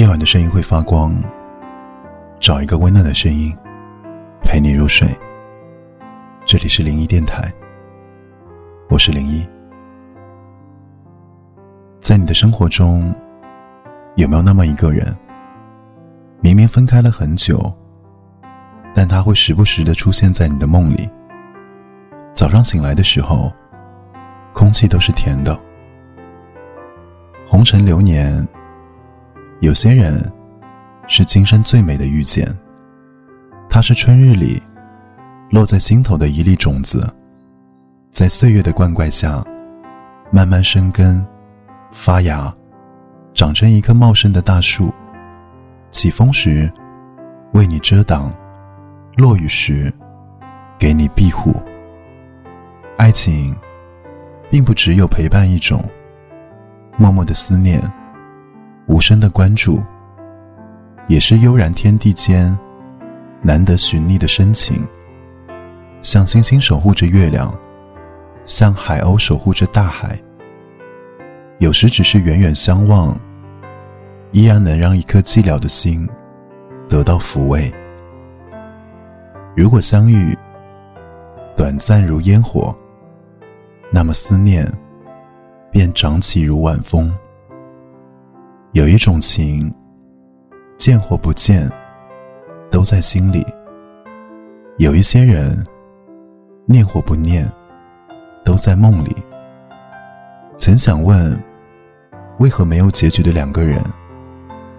夜晚的声音会发光，找一个温暖的声音陪你入睡。这里是零一电台，我是零一。在你的生活中，有没有那么一个人，明明分开了很久，但他会时不时的出现在你的梦里？早上醒来的时候，空气都是甜的。红尘流年。有些人是今生最美的遇见，他是春日里落在心头的一粒种子，在岁月的灌溉下慢慢生根、发芽，长成一棵茂盛的大树。起风时为你遮挡，落雨时给你庇护。爱情并不只有陪伴一种，默默的思念。无声的关注，也是悠然天地间难得寻觅的深情。像星星守护着月亮，像海鸥守护着大海。有时只是远远相望，依然能让一颗寂寥的心得到抚慰。如果相遇短暂如烟火，那么思念便长起如晚风。有一种情，见或不见，都在心里；有一些人，念或不念，都在梦里。曾想问，为何没有结局的两个人，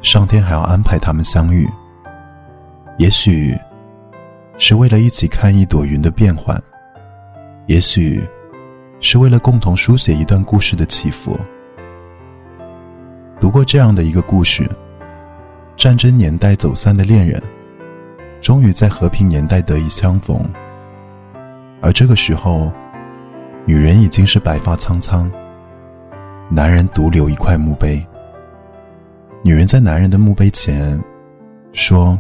上天还要安排他们相遇？也许，是为了一起看一朵云的变幻；也许，是为了共同书写一段故事的起伏。读过这样的一个故事：战争年代走散的恋人，终于在和平年代得以相逢。而这个时候，女人已经是白发苍苍，男人独留一块墓碑。女人在男人的墓碑前说：“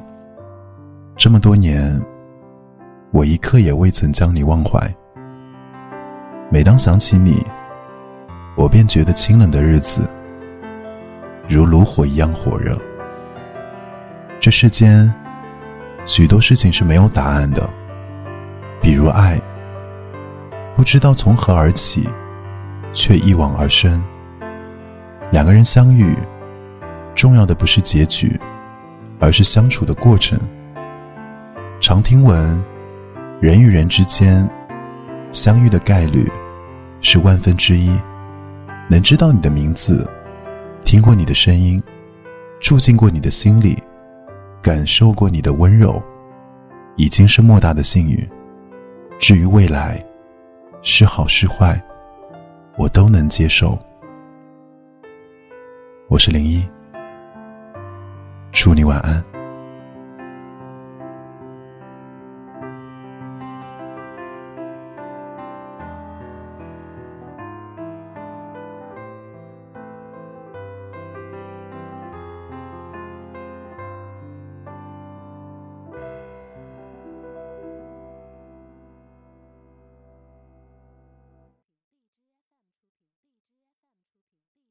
这么多年，我一刻也未曾将你忘怀。每当想起你，我便觉得清冷的日子。”如炉火一样火热。这世间许多事情是没有答案的，比如爱，不知道从何而起，却一往而深。两个人相遇，重要的不是结局，而是相处的过程。常听闻，人与人之间相遇的概率是万分之一，能知道你的名字。听过你的声音，住进过你的心里，感受过你的温柔，已经是莫大的幸运。至于未来，是好是坏，我都能接受。我是零一，祝你晚安。